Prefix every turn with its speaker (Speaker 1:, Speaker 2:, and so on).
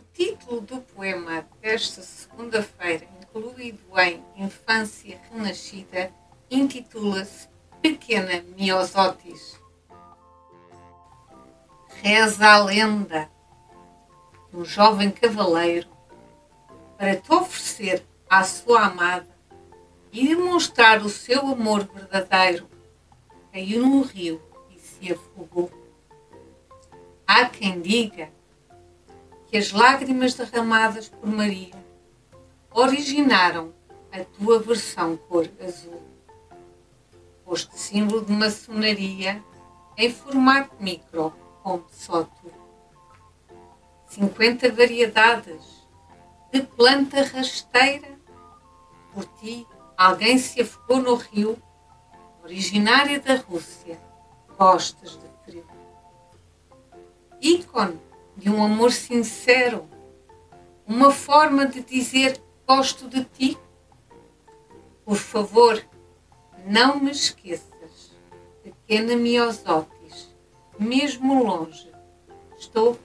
Speaker 1: O título do poema desta segunda-feira, incluído em Infância Renascida, intitula-se Pequena Miosotis. Reza a lenda um jovem cavaleiro para te oferecer à sua amada e demonstrar o seu amor verdadeiro. Caiu num rio e se afogou. Há quem diga que as lágrimas derramadas por Maria originaram a tua versão cor azul. Posto símbolo de maçonaria em formato micro, como só tu. 50 variedades de planta rasteira. Por ti, alguém se afogou no rio, originária da Rússia. Gostas de frio. Ícone de um amor sincero. Uma forma de dizer gosto de ti. Por favor, não me esqueças, pequena Miosotis, mesmo longe, estou